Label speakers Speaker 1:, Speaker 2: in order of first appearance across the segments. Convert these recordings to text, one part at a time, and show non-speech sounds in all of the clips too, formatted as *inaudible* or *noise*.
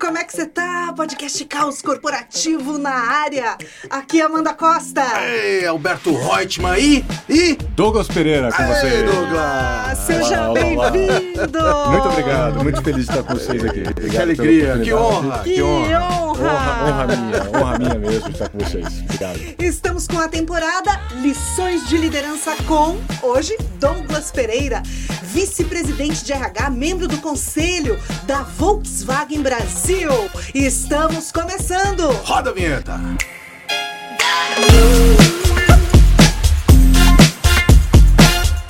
Speaker 1: como é que você tá? Podcast Caos Corporativo na área. Aqui é Amanda Costa.
Speaker 2: Ei, Alberto Reutemann aí e
Speaker 3: Douglas Pereira com você.
Speaker 2: Ei, Douglas.
Speaker 1: Seja bem-vindo.
Speaker 3: Muito obrigado, muito feliz de estar com vocês aqui. Obrigado
Speaker 2: Que alegria, que honra,
Speaker 1: Que
Speaker 2: que honra.
Speaker 1: honra.
Speaker 3: Honra, honra minha, honra minha mesmo estar com vocês. Obrigado.
Speaker 1: Estamos com a temporada Lições de Liderança com, hoje, Douglas Pereira, vice-presidente de RH, membro do conselho da Volkswagen Brasil. E estamos começando.
Speaker 2: Roda a vinheta.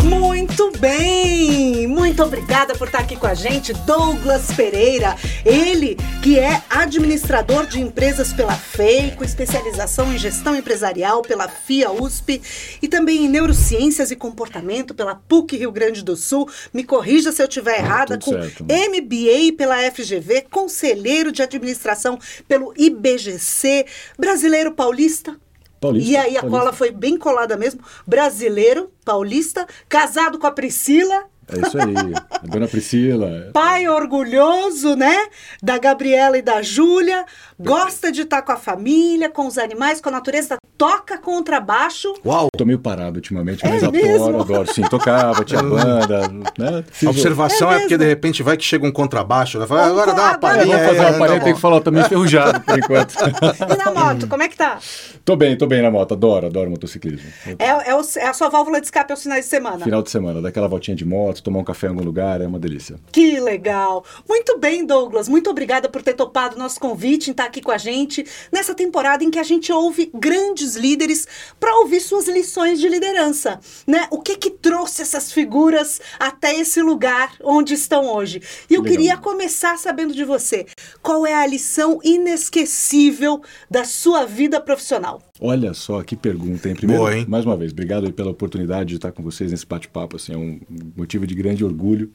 Speaker 1: Muito bem! Muito obrigada por estar aqui com a gente, Douglas Pereira. Ele que é administrador de empresas pela FEI, com especialização em gestão empresarial pela FIA USP e também em neurociências e comportamento pela PUC Rio Grande do Sul. Me corrija se eu estiver errada, com
Speaker 3: certo.
Speaker 1: MBA pela FGV, conselheiro de administração pelo IBGC, brasileiro paulista.
Speaker 3: Paulista,
Speaker 1: E aí a
Speaker 3: paulista.
Speaker 1: cola foi bem colada mesmo. Brasileiro, paulista, casado com a Priscila,
Speaker 3: É isso aí. A dona Priscila.
Speaker 1: pai orgulhoso, né? Da Gabriela e da Júlia, gosta de estar com a família, com os animais, com a natureza, toca contrabaixo.
Speaker 2: Uau.
Speaker 3: Tô meio parado ultimamente,
Speaker 1: É
Speaker 3: mas
Speaker 1: mesmo?
Speaker 3: adoro, adoro. Sim, tocava, tinha *laughs* banda, né?
Speaker 2: A observação
Speaker 1: É
Speaker 2: é, porque de repente vai que chega um contrabaixo, né? Fala, agora dá uma
Speaker 1: agora-
Speaker 3: É,
Speaker 2: palhinha.
Speaker 3: vamos fazer
Speaker 2: é,
Speaker 3: uma
Speaker 2: tá
Speaker 3: tem que falar também enferrujado por enquanto.
Speaker 1: E na moto, como é que tá?
Speaker 3: tô bem, tô bem na moto, adoro, adoro motociclismo.
Speaker 1: É, é o- é a sua válvula de escape aos finais de semana.
Speaker 3: Final de semana, daquela voltinha de moto, tomar um café em algum lugar, é uma delícia.
Speaker 1: Que legal! Muito bem, Douglas. Muito obrigada por ter topado o nosso convite em estar aqui com a gente nessa temporada em que a gente ouve grandes líderes para ouvir suas lições de liderança, né? O que que trouxe essas figuras até esse lugar onde estão hoje? E eu
Speaker 3: Legal.
Speaker 1: queria começar sabendo de você. Qual é a lição inesquecível da sua vida profissional?
Speaker 3: Olha só que pergunta, hein? Primeiro,
Speaker 2: Boa, hein?
Speaker 3: mais uma vez, obrigado aí pela oportunidade de estar com vocês nesse bate-papo. Assim, é um motivo de grande orgulho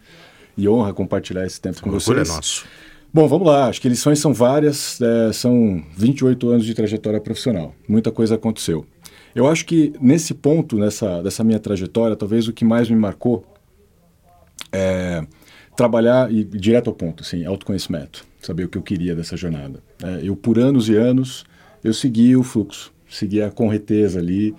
Speaker 3: e honra compartilhar esse tempo com
Speaker 2: O orgulho
Speaker 3: vocês.
Speaker 2: é nosso.
Speaker 3: Bom, vamos lá. Acho que lições são várias. é, são 28 anos de trajetória profissional. Muita coisa aconteceu. Eu acho que nesse ponto, nessa dessa minha trajetória, talvez o que mais me marcou é trabalhar e direto ao ponto, assim, autoconhecimento, saber o que eu queria dessa jornada. É, eu por anos e anos eu segui o fluxo, segui a correteza ali.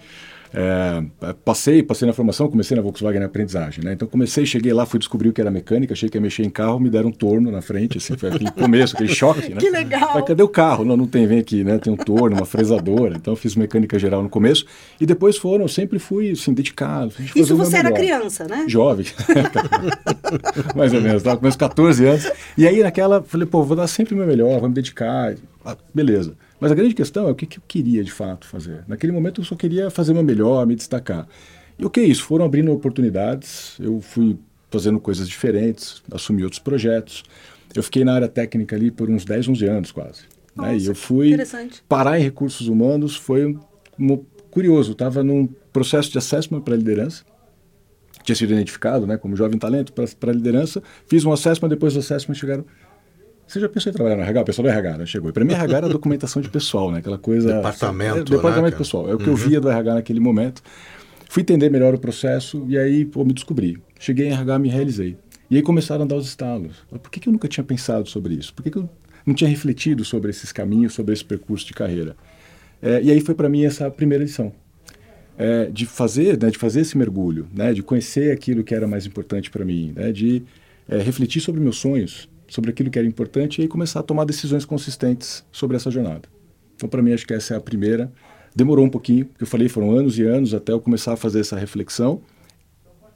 Speaker 3: É, passei, passei na formação, comecei na Volkswagen na aprendizagem, né? Então comecei, cheguei lá, fui descobrir o que era mecânica, achei que ia mexer em carro, me deram um torno na frente, assim, foi aquele começo, aquele choque, né?
Speaker 1: Que legal!
Speaker 3: Mas cadê o carro? Não, não tem, vem aqui, né? Tem um torno, uma fresadora. Então fiz mecânica geral no começo e depois foram, eu sempre fui assim dedicado.
Speaker 1: Isso você era
Speaker 3: melhor.
Speaker 1: criança, né?
Speaker 3: Jovem. *laughs* Mais ou menos, tava com meus 14 anos. E aí naquela, falei, pô, vou dar sempre o meu melhor, vou me dedicar. Ah, beleza. Mas a grande questão é o que, que eu queria de fato fazer. Naquele momento eu só queria fazer meu melhor, me destacar. E o que é isso? Foram abrindo oportunidades, eu fui fazendo coisas diferentes, assumi outros projetos. Eu fiquei na área técnica ali por uns 10, 11 anos quase. né?
Speaker 1: Nossa,
Speaker 3: E eu fui parar em recursos humanos, foi um- curioso. Estava num processo de assessment para liderança tinha sido identificado né, como jovem talento para a liderança. Fiz um assessment, depois do assessment chegaram. Você já pensou em trabalhar no RH? O pessoal do RH, né? Chegou. E para mim, RH era documentação de pessoal, né? Aquela coisa.
Speaker 2: Departamento,
Speaker 3: É, departamento
Speaker 2: né,
Speaker 3: pessoal. É o que eu via do RH naquele momento. Fui entender melhor o processo e aí, pô, me descobri. Cheguei em RH, me realizei. E aí começaram a dar os estalos. Por que, que eu nunca tinha pensado sobre isso? Por que, que eu não tinha refletido sobre esses caminhos, sobre esse percurso de carreira? É, e aí foi para mim essa primeira lição é, de fazer, né, de fazer esse mergulho, né, de conhecer aquilo que era mais importante para mim, né, de é, refletir sobre meus sonhos, sobre aquilo que era importante e aí começar a tomar decisões consistentes sobre essa jornada. Então, para mim, acho que essa é a primeira. Demorou um pouquinho, porque eu falei, foram anos e anos até eu começar a fazer essa reflexão.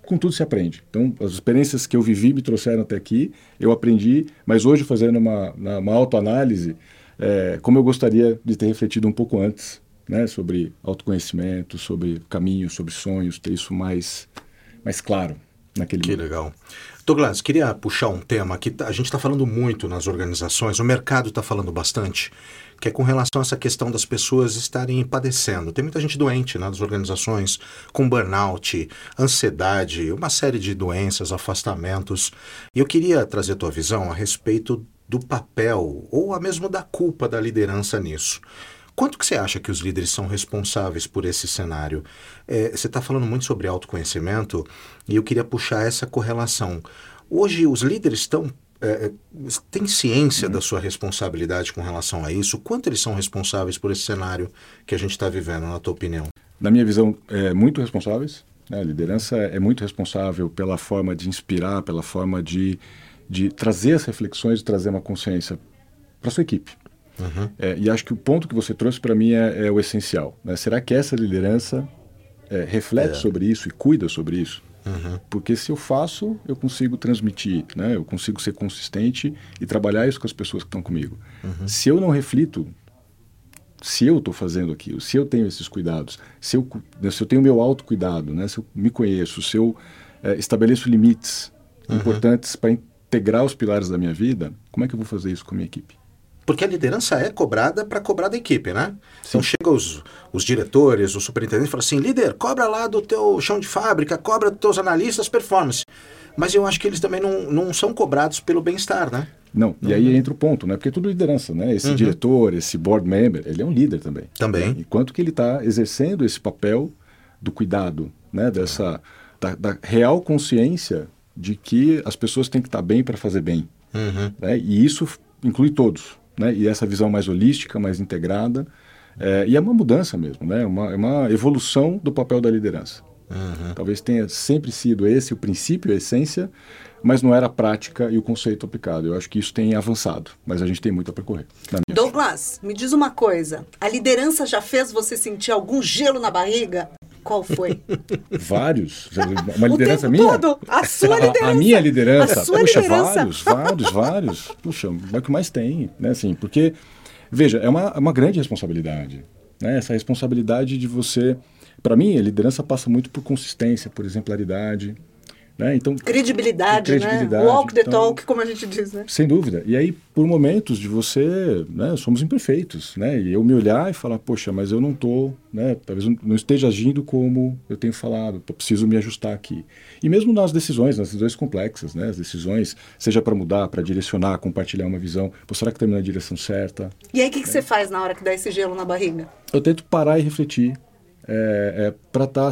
Speaker 3: Com tudo se aprende. Então, as experiências que eu vivi me trouxeram até aqui, eu aprendi, mas hoje, fazendo uma, uma autoanálise, é, como eu gostaria de ter refletido um pouco antes, né, sobre autoconhecimento, sobre caminhos, sobre sonhos, ter isso mais, mais claro naquele
Speaker 2: Que
Speaker 3: momento.
Speaker 2: legal. Douglas, queria puxar um tema que tá- a gente está falando muito nas organizações, o mercado está falando bastante, que é com relação a essa questão das pessoas estarem padecendo. Tem muita gente doente né, nas organizações, com burnout, ansiedade, uma série de doenças, afastamentos. E eu queria trazer a tua visão a respeito do papel, ou a mesmo da culpa da liderança nisso. Quanto que você acha que os líderes são responsáveis por esse cenário? É, você está falando muito sobre autoconhecimento e eu queria puxar essa correlação. Hoje os líderes estão é, tem ciência da sua responsabilidade com relação a isso? Quanto eles são responsáveis por esse cenário que a gente está vivendo, na tua opinião?
Speaker 3: Na minha visão, é, muito responsáveis. Né? A liderança é muito responsável pela forma de inspirar, pela forma de, de trazer as reflexões, de trazer uma consciência para sua equipe. Uhum. É, e acho que o ponto que você trouxe para mim é, é, o essencial. Né? Será que essa liderança é, reflete é. sobre isso e cuida sobre isso? Uhum. Porque se eu faço, eu consigo transmitir, né? eu consigo ser consistente e trabalhar isso com as pessoas que estão comigo. Uhum. Se eu não reflito, se eu estou fazendo aquilo, se eu tenho esses cuidados, se eu, né, se eu tenho meu autocuidado, né? se eu me conheço, se eu é, estabeleço limites uhum. importantes para integrar os pilares da minha vida, como é que eu vou fazer isso com a minha equipe?
Speaker 2: Porque a liderança é cobrada para cobrar da equipe, né? Sim. Então chega os, os diretores, o superintendente e fala assim, líder, cobra lá do teu chão de fábrica, cobra dos teus analistas performance. Mas eu acho que eles também não, não são cobrados pelo bem-estar, né?
Speaker 3: Não, e aí uhum. entra o ponto, né? Porque é tudo liderança, né? Esse uhum. diretor, esse board member, ele é um líder também.
Speaker 2: Também.
Speaker 3: Né? Enquanto que ele está exercendo esse papel do cuidado, né? Dessa, da, da, real consciência de que as pessoas têm que estar tá bem para fazer bem. Uhum. Né? E isso inclui todos né? e essa visão mais holística, mais integrada. É, e é uma mudança mesmo, né? uma, é uma evolução do papel da liderança. Uhum. Talvez tenha sempre sido esse o princípio, a essência, mas não era a prática e o conceito aplicado. Eu acho que isso tem avançado, mas a gente tem muito a percorrer.
Speaker 1: Douglas, me diz uma coisa: a liderança já fez você sentir algum gelo na barriga? Qual foi?
Speaker 3: Vários. Uma *laughs* liderança minha?
Speaker 1: Todo. A sua liderança.
Speaker 3: A, a minha liderança.
Speaker 1: A sua Puxa, liderança.
Speaker 3: vários, vários, vários. Puxa, é o que mais tem, né? Assim, porque, veja, é uma, é uma grande responsabilidade. Né? Essa responsabilidade de você... Para mim, a liderança passa muito por consistência, por exemplaridade, né? Então,
Speaker 1: credibilidade, credibilidade, né? Walk the então, talk, como a gente diz, né?
Speaker 3: Sem dúvida. E aí, por momentos de você, né, somos imperfeitos, né? E eu me olhar e falar, poxa, mas eu não estou, né? Talvez não esteja agindo como eu tenho falado, eu preciso me ajustar aqui. E mesmo nas decisões, nas decisões complexas, né? As decisões, seja para mudar, para direcionar, compartilhar uma visão, pô, será que está na direção certa?
Speaker 1: E aí, o que, que é. você faz na hora que dá esse gelo na barriga?
Speaker 3: Eu tento parar e refletir é, é para tá,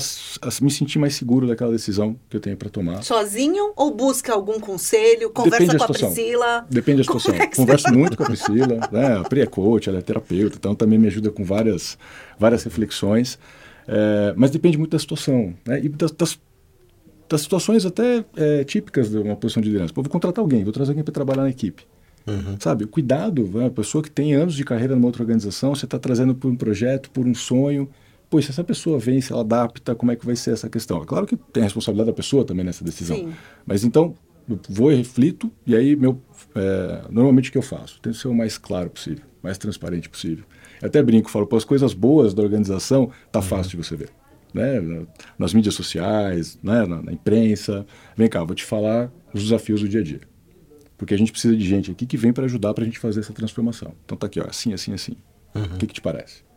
Speaker 3: me sentir mais seguro daquela decisão que eu tenho para tomar.
Speaker 1: Sozinho ou busca algum conselho? Conversa
Speaker 3: Depende
Speaker 1: com a Priscila?
Speaker 3: Depende da situação. É Converso muito com a Priscila. Né? A Pri é coach, ela é terapeuta, então também me ajuda com várias, várias reflexões. É, mas depende muito da situação. Né? E das, das, das situações até é, típicas de uma posição de liderança. Pô, vou contratar alguém, vou trazer alguém para trabalhar na equipe. Uhum. Sabe, cuidado, né? a pessoa que tem anos de carreira numa outra organização, você está trazendo por um projeto, por um sonho, Pois, se essa pessoa vem, se ela adapta, como é que vai ser essa questão? É claro que tem a responsabilidade da pessoa também nessa decisão. Sim. Mas então, eu vou e reflito, e aí, meu, é, normalmente o que eu faço? Tento ser o mais claro possível, mais transparente possível. Eu até brinco, falo, pô, as coisas boas da organização tá uhum. fácil de você ver. Né? Nas mídias sociais, né? na, na imprensa. Vem cá, vou te falar os desafios do dia a dia. Porque a gente precisa de gente aqui que vem para ajudar para a gente fazer essa transformação. Então tá aqui, ó, assim, assim, assim. Uhum. O que, que te parece?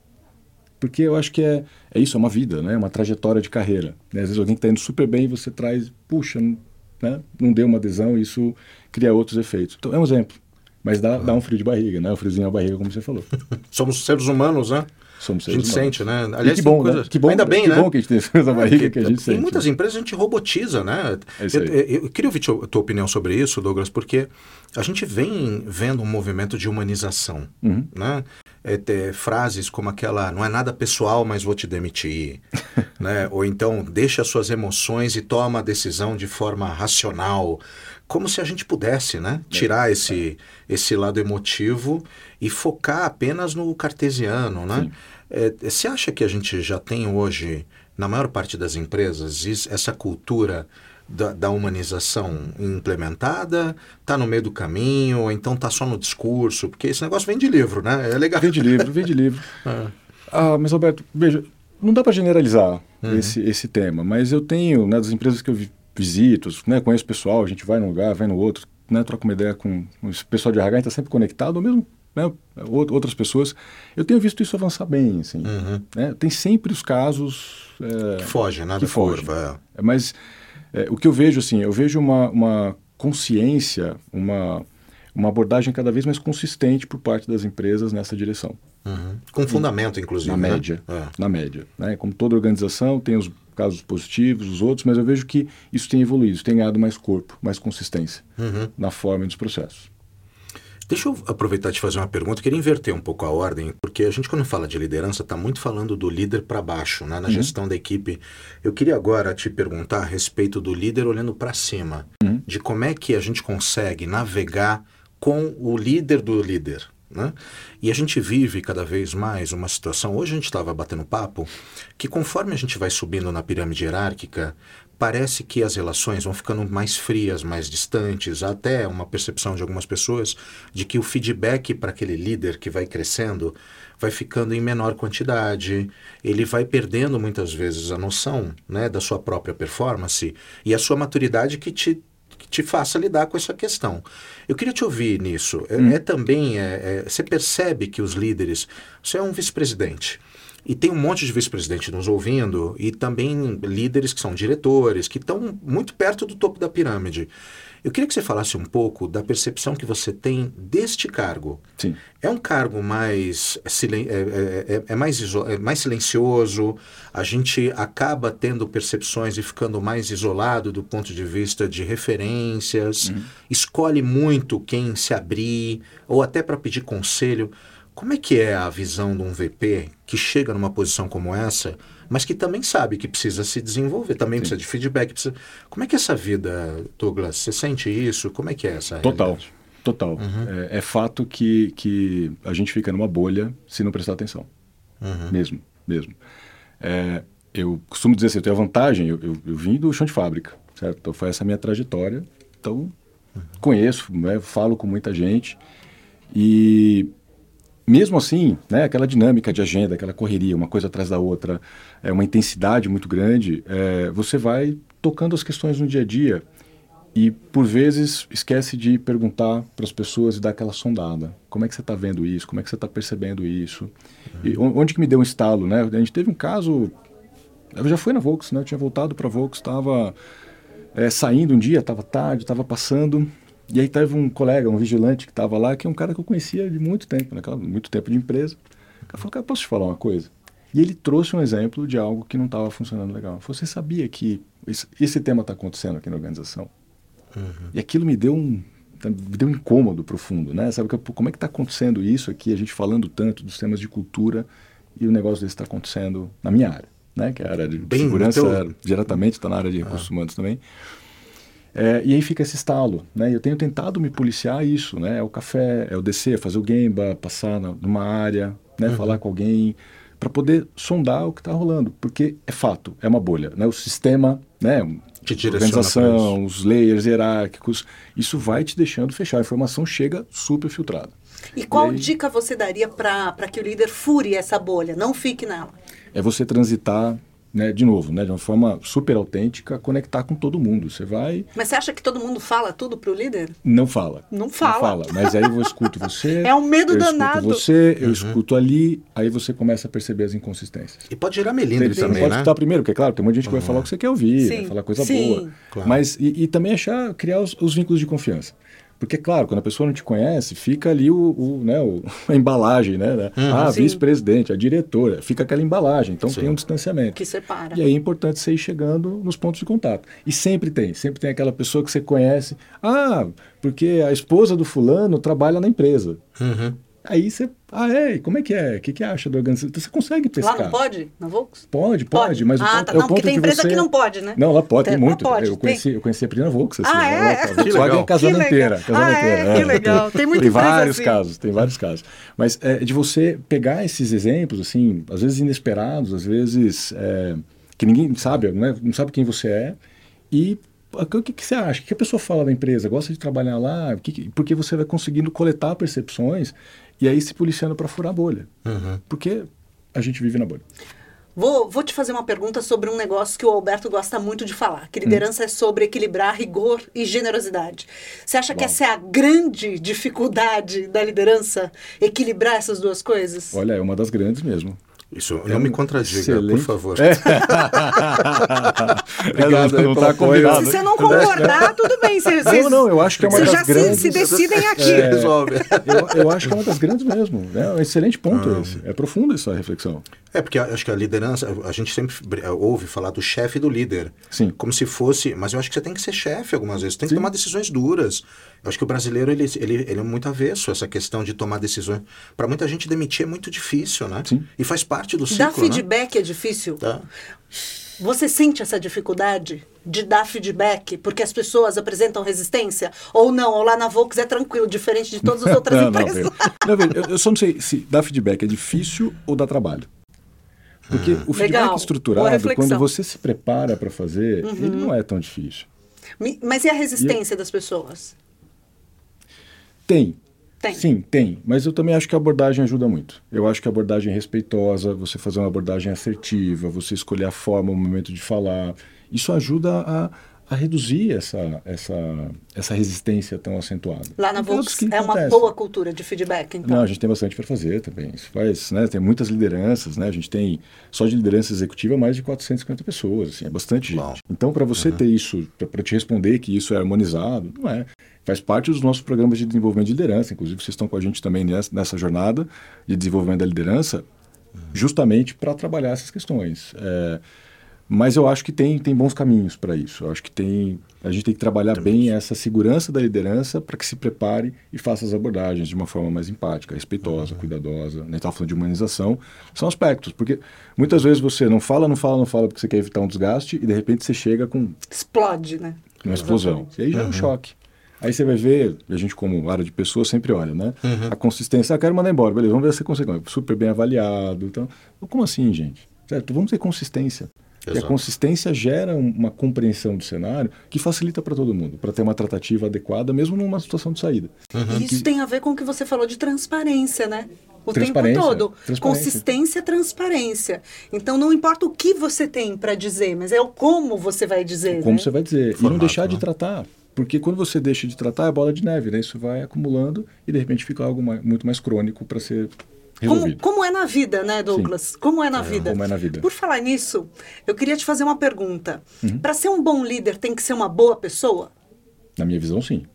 Speaker 3: Porque eu acho que é, é isso, é uma vida, né? uma trajetória de carreira. Né? Às vezes alguém está indo super bem e você traz, puxa, né? não deu uma adesão e isso cria outros efeitos. Então é um exemplo. Mas dá, dá um frio de barriga, né? Um friozinho na barriga, como você falou. *laughs*
Speaker 2: Somos seres humanos, né?
Speaker 3: Somos
Speaker 2: seres. A gente
Speaker 3: humanos.
Speaker 2: sente, né? Aliás,
Speaker 3: que bom, né? que bom,
Speaker 2: ainda bem,
Speaker 3: que
Speaker 2: né?
Speaker 3: bom que a gente tem na barriga que, que a gente sente.
Speaker 2: Em muitas empresas a gente robotiza, né?
Speaker 3: É eu,
Speaker 2: eu, eu, queria ouvir a tua opinião sobre isso, Douglas, porque a gente vem vendo um movimento de humanização, uhum. né? É, ter frases como aquela, não é nada pessoal, mas vou te demitir, *laughs* né? Ou então, deixa suas emoções e toma a decisão de forma racional, como se a gente pudesse, né? É. Tirar esse, esse lado emotivo e focar apenas no cartesiano, né? É, você acha que a gente já tem hoje, na maior parte das empresas, essa cultura da, da humanização implementada? Está no meio do caminho? Ou então está só no discurso? Porque esse negócio vem de livro, né? É legal.
Speaker 3: Vem de livro, vem de livro. *laughs* é. Ah, mas Alberto, veja, não dá para generalizar uhum. esse, esse tema, mas eu tenho, né, das empresas que eu visito, né, conheço pessoal, a gente vai num lugar, vai no outro, né, troca uma ideia com o pessoal de RH, a gente está sempre conectado, ou mesmo né, outras pessoas. Eu tenho visto isso avançar bem, assim. Uhum. Né? Tem sempre os casos...
Speaker 2: É, que fogem, nada que curva.
Speaker 3: É. é. Mas é, o que eu vejo, assim, eu vejo uma, uma consciência, uma, uma abordagem cada vez mais consistente por parte das empresas nessa direção.
Speaker 2: Uhum. Com fundamento, inclusive.
Speaker 3: Na
Speaker 2: né?
Speaker 3: média. É. Na média. Né? Como toda organização, tem os casos positivos, os outros, mas eu vejo que isso tem evoluído, isso tem ganhado mais corpo, mais consistência
Speaker 2: Uhum.
Speaker 3: na forma e nos processos.
Speaker 2: Deixa eu aproveitar e te fazer uma pergunta. Eu queria inverter um pouco a ordem, porque a gente, quando fala de liderança, está muito falando do líder para baixo, né? na gestão da equipe. Eu queria agora te perguntar a respeito do líder olhando para cima, de como é que a gente consegue navegar com o líder do líder. Né? E a gente vive cada vez mais uma situação. Hoje a gente estava batendo papo que, conforme a gente vai subindo na pirâmide hierárquica, parece que as relações vão ficando mais frias, mais distantes, até uma percepção de algumas pessoas de que o feedback para aquele líder que vai crescendo vai ficando em menor quantidade, ele vai perdendo muitas vezes a noção né, da sua própria performance e a sua maturidade que te te faça lidar com essa questão. Eu queria te ouvir nisso. É, é também, é, é, você percebe que os líderes, você é um vice-presidente, e tem um monte de vice-presidente nos ouvindo, e também líderes que são diretores, que estão muito perto do topo da pirâmide. Eu queria que você falasse um pouco da percepção que você tem deste cargo.
Speaker 3: Sim.
Speaker 2: É um cargo mais, silen é, é, é, mais, é mais silencioso, a gente acaba tendo percepções e ficando mais isolado do ponto de vista de referências, uhum. escolhe muito quem se abrir, ou até para pedir conselho. Como é que é a visão de um VP que chega numa posição como essa, mas que também sabe que precisa se desenvolver, também Sim. precisa de feedback? Precisa... Como é que é essa vida, Douglas? Você sente isso? Como é que é essa
Speaker 3: Total.
Speaker 2: Realidade?
Speaker 3: Total. Uhum. É, é, fato que, que a gente fica numa bolha se não prestar atenção. Uhum. Mesmo, mesmo. É, eu costumo dizer assim, eu tenho a vantagem, eu, eu, eu, vim do chão de fábrica, certo? Então foi essa a minha trajetória. Então, uhum. conheço, né, falo com muita gente. E mesmo assim, né, aquela dinâmica de agenda, aquela correria, uma coisa atrás da outra, é uma intensidade muito grande, é, você vai tocando as questões no dia a dia e por vezes esquece de perguntar para as pessoas e dar aquela sondada. Como é que você está vendo isso? Como é que você está percebendo isso? Uhum. E onde que me deu um estalo, né? A gente teve um caso, eu já fui na Volks, né? Eu tinha voltado para a Volks, estava é, saindo um dia, estava tarde, estava passando e aí teve um colega, um vigilante que estava lá, que é um cara que eu conhecia de muito tempo, naquela muito tempo de empresa. O cara falou, cara, posso te falar uma coisa? E ele trouxe um exemplo de algo que não estava funcionando legal. Você sabia que esse tema está acontecendo aqui na organização? Uhum. E aquilo me deu um me deu um incômodo profundo, né? Sabe como é que está acontecendo isso aqui? A gente falando tanto dos temas de cultura e o negócio desse está acontecendo na minha área, né? Que é a área de Bem, segurança teu... diretamente está na área de recursos ah. humanos também. É, e aí fica esse estalo, né? Eu tenho tentado me policiar isso, né? É o café, é o descer, fazer o gamba, passar na, numa área, né? Uhum. Falar com alguém para poder sondar o que está rolando, porque é fato, é uma bolha, né? O sistema, né?
Speaker 2: Te
Speaker 3: organização, os layers hierárquicos, isso vai te deixando fechar. A informação chega super filtrada.
Speaker 1: E qual e aí, dica você daria para que o líder fure essa bolha, não fique nela?
Speaker 3: É você transitar né, de novo, né, de uma forma super autêntica, conectar com todo mundo. Você vai.
Speaker 1: Mas você acha que todo mundo fala tudo pro líder?
Speaker 3: Não fala.
Speaker 1: Não fala. Não fala.
Speaker 3: Mas aí eu escuto você. *laughs*
Speaker 1: é um medo
Speaker 3: eu
Speaker 1: danado.
Speaker 3: Escuto você, eu uhum. escuto ali, aí você começa a perceber as inconsistências.
Speaker 2: E pode gerar melindre também,
Speaker 3: pode
Speaker 2: né?
Speaker 3: escutar primeiro, porque claro, tem muita gente que vai falar o que você quer ouvir, Sim. vai falar coisa Sim. boa. Claro. Mas e, e, também achar criar os, os vínculos de confiança. Porque, claro, quando a pessoa não te conhece, fica ali o, o né, o, *laughs* a embalagem, né? Uhum, ah, vice-presidente, a diretora, fica aquela embalagem. Então sim. tem um distanciamento.
Speaker 1: Que separa.
Speaker 3: E aí é importante você ir chegando nos pontos de contato. E sempre tem, sempre tem aquela pessoa que você conhece. Ah, porque a esposa do fulano trabalha na empresa.
Speaker 2: Uhum.
Speaker 3: Aí você, ah, é, como é que é? O que, que acha da organização? Você consegue pescar.
Speaker 1: Lá não pode? Na Volks?
Speaker 3: Pode, pode, pode. mas
Speaker 1: ah,
Speaker 3: o
Speaker 1: ponto,
Speaker 3: tá,
Speaker 1: é
Speaker 3: não,
Speaker 1: porque tem empresa
Speaker 3: você...
Speaker 1: que não pode, né?
Speaker 3: Não, lá pode, tem, tem muito.
Speaker 1: Pode,
Speaker 3: eu, conheci,
Speaker 1: tem.
Speaker 3: eu conheci a primeira Volks, assim,
Speaker 1: ah,
Speaker 3: né?
Speaker 1: é?
Speaker 3: Volkswagen é casando inteira, casando
Speaker 1: ah,
Speaker 3: inteira.
Speaker 1: É, que legal, tem muita
Speaker 3: Tem vários
Speaker 1: assim.
Speaker 3: casos, tem vários casos. Mas é, de você pegar esses exemplos, assim, às vezes inesperados, às vezes é, que ninguém sabe, né? não sabe quem você é, e o que, que, você acha? O que a pessoa fala da empresa? Gosta de trabalhar lá? Que, porque você vai conseguindo coletar percepções e aí se policiando para furar a bolha.
Speaker 2: Uhum.
Speaker 3: Porque a gente vive na bolha.
Speaker 1: Vou, vou te fazer uma pergunta sobre um negócio que o Alberto gosta muito de falar, que liderança hum. é sobre equilibrar rigor e generosidade. Você acha Bom. que essa é a grande dificuldade da liderança, equilibrar essas duas coisas?
Speaker 3: Olha, é uma das grandes mesmo.
Speaker 2: Isso,
Speaker 3: É
Speaker 2: não me contradiga, por
Speaker 3: excelente-
Speaker 2: favor.
Speaker 3: É. *laughs*
Speaker 2: Obrigado
Speaker 3: não
Speaker 2: pelo
Speaker 3: tá combinado.
Speaker 1: Se você não concordar, tudo bem. Você,
Speaker 3: Não, não, eu acho que é uma
Speaker 1: Vocês
Speaker 3: das
Speaker 1: já se-
Speaker 3: grandes...
Speaker 1: se decidem aqui.
Speaker 2: Se resolve.
Speaker 3: eu, eu acho que é uma das grandes mesmo. É um excelente ponto
Speaker 2: Ah.
Speaker 3: esse. É profunda essa reflexão.
Speaker 2: É, porque acho que a liderança, a gente sempre br- ouve falar do chefe e do líder.
Speaker 3: Sim.
Speaker 2: Como se fosse. Mas eu acho que você tem que ser chefe algumas vezes, tem que
Speaker 3: Sim.
Speaker 2: tomar decisões duras. Eu acho que o brasileiro ele, ele, ele é muito avesso a essa questão de tomar decisões. Para muita gente, demitir é muito difícil, né?
Speaker 3: Sim.
Speaker 2: E faz parte do ciclo.
Speaker 1: Dar feedback é difícil.
Speaker 2: Né? Tá.
Speaker 1: Você sente essa dificuldade de dar feedback porque as pessoas apresentam resistência? Ou não? Ou lá na Volks é tranquilo, diferente de todas as *laughs* outras
Speaker 3: Não, não,
Speaker 1: empresas?
Speaker 3: Não, veja, eu, eu só não sei se dar feedback é difícil ou dá trabalho. Porque o feedback
Speaker 1: Legal,
Speaker 3: estruturado, quando você se prepara para fazer, ele não é tão difícil.
Speaker 1: Mas e a resistência das pessoas?
Speaker 3: Tem.
Speaker 1: Tem.
Speaker 3: Sim, tem. Mas eu também acho que a abordagem ajuda muito. Eu acho que a abordagem é respeitosa, você fazer uma abordagem assertiva, você escolher a forma, o momento de falar. Isso ajuda a, a reduzir essa, essa, essa resistência tão acentuada.
Speaker 1: Lá na
Speaker 3: que
Speaker 1: é uma boa cultura de feedback, então.
Speaker 3: Não, a gente tem bastante para fazer também. Isso faz, né? Tem muitas lideranças, né? A gente tem só de liderança executiva mais de 450 pessoas, assim, é bastante
Speaker 2: Uau.
Speaker 3: gente. Então, para você ter isso, para te responder que isso é harmonizado, não é. Faz parte dos nossos programas de desenvolvimento de liderança. Inclusive, vocês estão com a gente também nessa, nessa jornada de desenvolvimento da liderança, justamente para trabalhar essas questões. É, mas eu acho que tem, tem bons caminhos para isso. Eu acho que tem, a gente tem que trabalhar bem essa segurança da liderança para que se prepare e faça as abordagens de uma forma mais empática, respeitosa, cuidadosa. Né? Estava falando de humanização. São aspectos, porque muitas vezes você não fala, não fala, não fala porque você quer evitar um desgaste e de repente você chega com
Speaker 1: Explode, né?
Speaker 3: uma explosão. E aí já é um choque. Aí você vai ver, a gente como área de pessoas sempre olha, né? A consistência, ah, quero mandar embora, beleza, vamos ver se você consegue. Super bem avaliado. Então, como assim, gente? Certo? Vamos ter consistência. E a
Speaker 2: Exato.
Speaker 3: consistência gera um- uma compreensão do cenário que facilita para todo mundo, para ter uma tratativa adequada, mesmo numa situação de saída.
Speaker 1: E Isso tem a ver com o que você falou de transparência, né? O tempo todo.
Speaker 3: transparência.
Speaker 1: Consistência, transparência. Então não importa o que você tem para dizer, mas é o como você vai dizer.
Speaker 3: Como
Speaker 1: né?
Speaker 3: você vai dizer. e não
Speaker 2: Formato,
Speaker 3: deixar de
Speaker 2: né?
Speaker 3: tratar. Porque quando você deixa de tratar, é bola de neve, né? Isso vai acumulando e de repente fica algo mai- muito mais crônico para ser
Speaker 1: Como, como é na vida, né, Douglas? Como é na vida?
Speaker 3: como é na vida.
Speaker 1: Por falar nisso, eu queria te fazer uma pergunta.
Speaker 3: Uhum.
Speaker 1: Para ser um bom líder, tem que ser uma boa pessoa?
Speaker 3: Na minha visão, sim.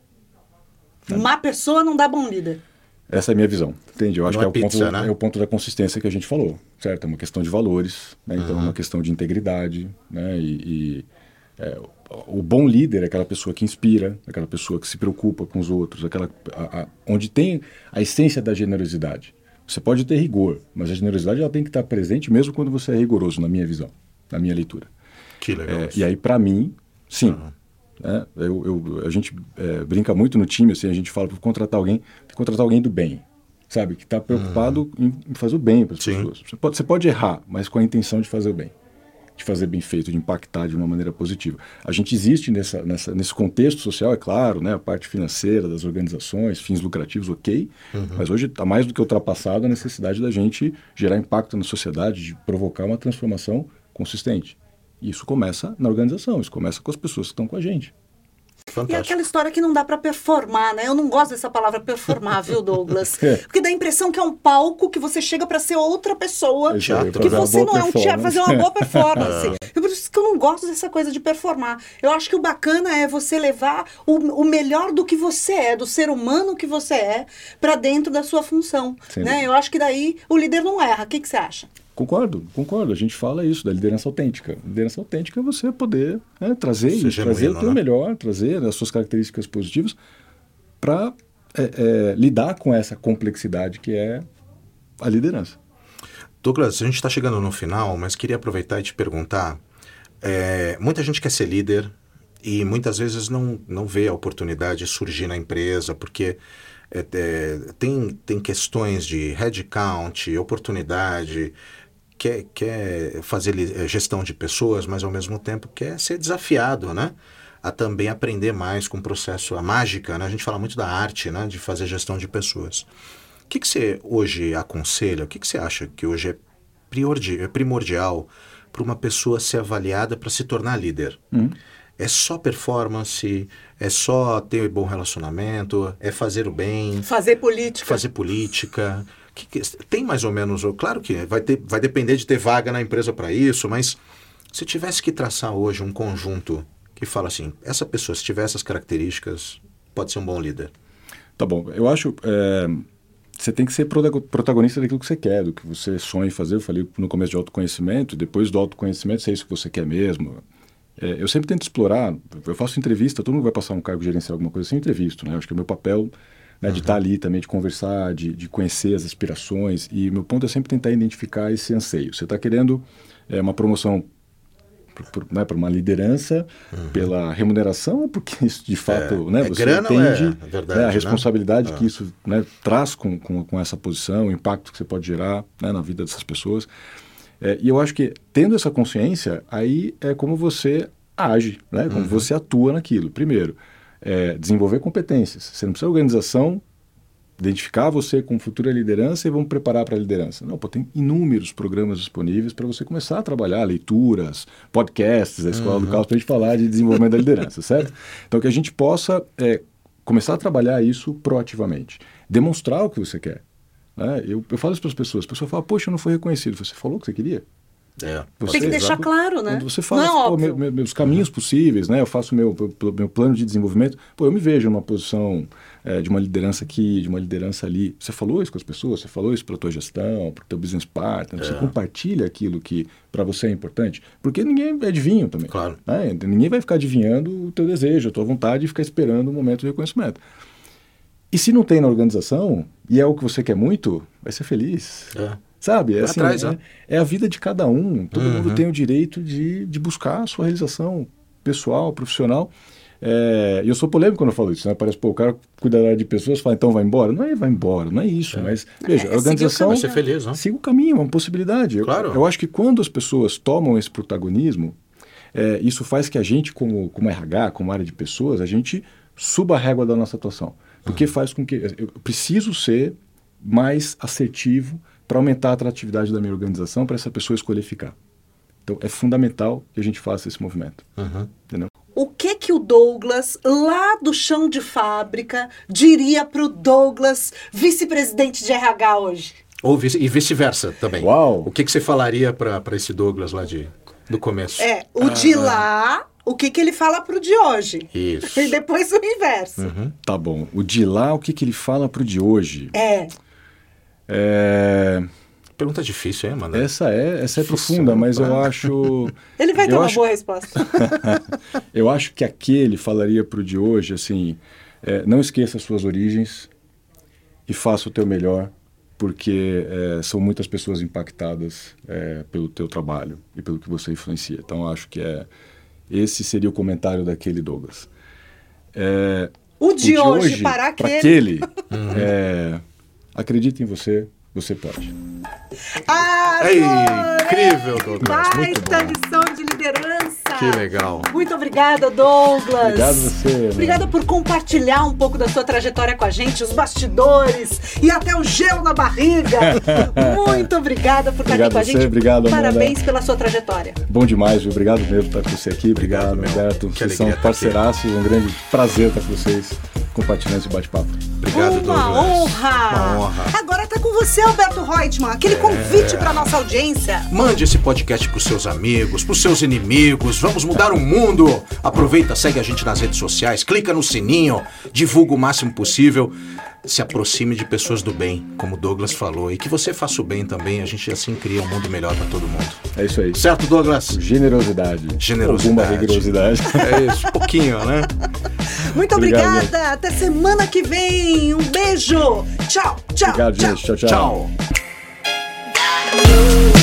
Speaker 3: Tá.
Speaker 1: Má pessoa não dá bom líder.
Speaker 3: Essa é a minha visão. Entende? Eu acho
Speaker 2: Não
Speaker 3: que
Speaker 2: é
Speaker 3: é, o
Speaker 2: pizza,
Speaker 3: ponto,
Speaker 2: né?
Speaker 3: é o ponto da consistência que a gente falou, certo? É uma questão de valores, né? então é uma questão de integridade, né? E, e, é, o, o bom líder é aquela pessoa que inspira, aquela pessoa que se preocupa com os outros, aquela a- a- onde tem a essência da generosidade. Você pode ter rigor, mas a generosidade ela tem que estar presente mesmo quando você é rigoroso, na minha visão, na minha leitura.
Speaker 2: Que legal.
Speaker 3: É, e aí, para mim, sim. né? Eu, eu- a gente é, brinca muito no time, assim, a gente fala para contratar alguém, contratar alguém do bem, sabe? Que está preocupado em, em fazer o bem para as pessoas. Você pode, você pode errar, mas com a intenção de fazer o bem. De fazer bem feito, de impactar de uma maneira positiva. A gente existe nessa, nessa, nesse contexto social, é claro, né? a parte financeira das organizações, fins lucrativos, ok, mas hoje está mais do que ultrapassado a necessidade da gente gerar impacto na sociedade, de provocar uma transformação consistente. E isso começa na organização, isso começa com as pessoas que estão com a gente.
Speaker 1: E é
Speaker 2: Fantástico.
Speaker 1: aquela história que não dá para performar, né? Eu não gosto dessa palavra performar, viu, Douglas? *laughs*
Speaker 3: É.
Speaker 1: Porque dá a impressão que é um palco que você chega para ser outra pessoa,
Speaker 3: Exato,
Speaker 1: que você não é um teatro, fazer uma boa *laughs*
Speaker 3: performance.
Speaker 1: performance. E por isso que eu não gosto dessa coisa de performar. Eu acho que o bacana é você levar o, o melhor do que você é, do ser humano que você é, para dentro da sua função. Né? Eu acho que daí o líder não erra. O que, que você acha?
Speaker 3: Concordo, concordo. A gente fala isso da liderança autêntica. Liderança autêntica é você poder né, trazer, e trazer o teu
Speaker 2: né?
Speaker 3: melhor, trazer as suas características positivas para lidar com essa complexidade que é a liderança.
Speaker 2: Douglas, a gente está chegando no final, mas queria aproveitar e te perguntar. é, muita gente quer ser líder e muitas vezes não, não vê a oportunidade surgir na empresa, porque é, é, tem, tem questões de headcount, oportunidade, quer, quer fazer eh, gestão de pessoas, mas ao mesmo tempo quer ser desafiado, né? A também aprender mais com o processo, a mágica, né? A gente fala muito da arte, né? De fazer gestão de pessoas. O que, que você hoje aconselha? O que, que você acha que hoje é, priordi- é primordial para uma pessoa ser avaliada para se tornar líder? É só performance? É só ter bom relacionamento? É fazer o bem?
Speaker 1: Fazer política.
Speaker 2: Fazer política? Que, que, tem mais ou menos, claro que vai, ter, vai depender de ter vaga na empresa para isso, mas se tivesse que traçar hoje um conjunto que fala assim, essa pessoa, se tiver essas características, pode ser um bom líder.
Speaker 3: Tá bom, eu acho. É, você tem que ser protagonista daquilo que você quer, do que você sonha fazer. Eu falei no começo de autoconhecimento, depois do autoconhecimento, se é isso que você quer mesmo. É, eu sempre tento explorar, eu faço entrevista, todo mundo vai passar um cargo gerencial, alguma coisa assim, eu entrevisto, né? acho que é o meu papel né, de estar ali também, de conversar, de, de conhecer as aspirações. E meu ponto é sempre tentar identificar esse anseio. Você está querendo é, uma promoção para né, uma liderança, uhum. pela remuneração, porque isso de fato
Speaker 2: é,
Speaker 3: né,
Speaker 2: é
Speaker 3: você
Speaker 2: grana,
Speaker 3: entende
Speaker 2: é, verdade,
Speaker 3: né,
Speaker 2: a
Speaker 3: responsabilidade que isso né, traz com, com, com, essa posição, o impacto que você pode gerar né, na vida dessas pessoas. É, e eu acho que tendo essa consciência, aí é como você age, né, como uhum. você atua naquilo. Primeiro, é, desenvolver competências. Você não precisa organização identificar você com futura liderança e vamos preparar para a liderança. Não, pô, tem inúmeros programas disponíveis para você começar a trabalhar, leituras, podcasts, a Escola uhum. do Caos, para a gente falar de desenvolvimento da liderança, *laughs* certo? Então, que a gente possa é, começar a trabalhar isso proativamente. Demonstrar o que você quer. Né? Eu, eu falo isso para as pessoas, a pessoa fala, poxa, eu não fui reconhecido. Você falou o que você queria?
Speaker 1: É, você, Tem que deixar claro, né?
Speaker 3: Quando você fala não, pô, meu, meus caminhos possíveis, né? Eu faço meu, meu, meu plano de desenvolvimento. Pô, eu me vejo numa posição é, de uma liderança aqui, de uma liderança ali. Você falou isso com as pessoas, você falou isso para a tua gestão, para o teu business partner, é. você compartilha aquilo que para você é importante, porque ninguém é adivinho também.
Speaker 2: Claro.
Speaker 3: Né? Ninguém vai ficar adivinhando o teu desejo, a tua vontade e ficar esperando o momento de reconhecimento. E se não tem na organização, e é o que você quer muito, vai ser feliz. É. Sabe? É, assim, atrás, é, é, a vida de cada um. Todo uhum. mundo tem o direito de, de buscar a sua realização pessoal, profissional. É, e eu sou polêmico quando eu falo isso, né? Parece, pô, o cara cuida da área de pessoas, fala, então vai embora. Não é vai embora, não é isso. É. Mas, veja, é, a organização.
Speaker 2: Vai ser feliz, né?
Speaker 3: Siga o caminho, é uma possibilidade.
Speaker 2: Claro.
Speaker 3: Eu, eu acho que quando as pessoas tomam esse protagonismo, é, isso faz que a gente, como, como RH, como área de pessoas, a gente suba a régua da nossa atuação. Porque uhum. faz com que. Eu preciso ser mais assertivo para aumentar a atratividade da minha organização, para essa pessoa escolher ficar. Então, é fundamental que a gente faça esse movimento.
Speaker 2: Uhum.
Speaker 3: Entendeu?
Speaker 1: O que que o Douglas, lá do chão de fábrica, diria para o Douglas, vice-presidente de RH hoje?
Speaker 2: Ou vice, e vice-versa também.
Speaker 3: Uau!
Speaker 2: O que, que você falaria para esse Douglas lá de, do começo?
Speaker 1: É, o ah, de lá, o que, que ele fala para o de hoje.
Speaker 2: Isso. *laughs*
Speaker 1: E depois o inverso.
Speaker 3: Uhum. Tá bom. O de lá, o que, que ele fala para o de hoje?
Speaker 1: É.
Speaker 3: É...
Speaker 2: Pergunta difícil, hein, mano?
Speaker 3: Essa é, essa é profunda, mas eu acho. *laughs*
Speaker 1: Ele vai ter uma
Speaker 3: acho...
Speaker 1: boa resposta. *laughs*
Speaker 3: eu acho que aquele falaria para o de hoje assim: é, não esqueça as suas origens e faça o teu melhor, porque é, são muitas pessoas impactadas é, pelo teu trabalho e pelo que você influencia. Então, acho que é esse seria o comentário daquele Douglas. É,
Speaker 1: o, de o de, hoje, hoje para aquele.
Speaker 3: aquele uhum. *laughs* Acredite em você, você pode.
Speaker 1: Ah,
Speaker 2: é incrível, Douglas.
Speaker 1: Muito bom. lição de liderança.
Speaker 2: Que legal.
Speaker 1: Muito obrigada, Douglas.
Speaker 3: Obrigado você.
Speaker 1: Obrigada por compartilhar um pouco da sua trajetória com a gente, os bastidores e até o gelo na barriga. *laughs* Muito obrigada por estar
Speaker 3: obrigado
Speaker 1: aqui com a gente.
Speaker 3: Obrigado,
Speaker 1: Parabéns pela sua trajetória.
Speaker 3: Bom demais, viu? Obrigado mesmo por estar com você aqui. Obrigado, obrigado Roberto. Vocês são parceiraços. Um grande prazer estar com vocês compartilhando esse bate-papo.
Speaker 2: Obrigado,
Speaker 1: Uma
Speaker 2: Douglas.
Speaker 1: honra.
Speaker 2: Uma honra.
Speaker 1: Agora está com você, Alberto Reutemann. Aquele é... convite para nossa audiência.
Speaker 2: Mande esse podcast para os seus amigos, para os seus inimigos. Vamos mudar o mundo. Aproveita, segue a gente nas redes sociais, clica no sininho, divulga o máximo possível se aproxime de pessoas do bem, como Douglas falou, e que você faça o bem também, a gente assim cria um mundo melhor para todo mundo.
Speaker 3: É isso aí.
Speaker 2: Certo, Douglas?
Speaker 3: Generosidade.
Speaker 2: Generosidade.
Speaker 3: Alguma rigorosidade.
Speaker 2: É isso, pouquinho, né?
Speaker 1: Muito Obrigado, obrigada. Gente. Até semana que vem. Um beijo. Tchau, tchau.
Speaker 3: Obrigado,
Speaker 1: tchau.
Speaker 3: gente. tchau. tchau.
Speaker 2: tchau.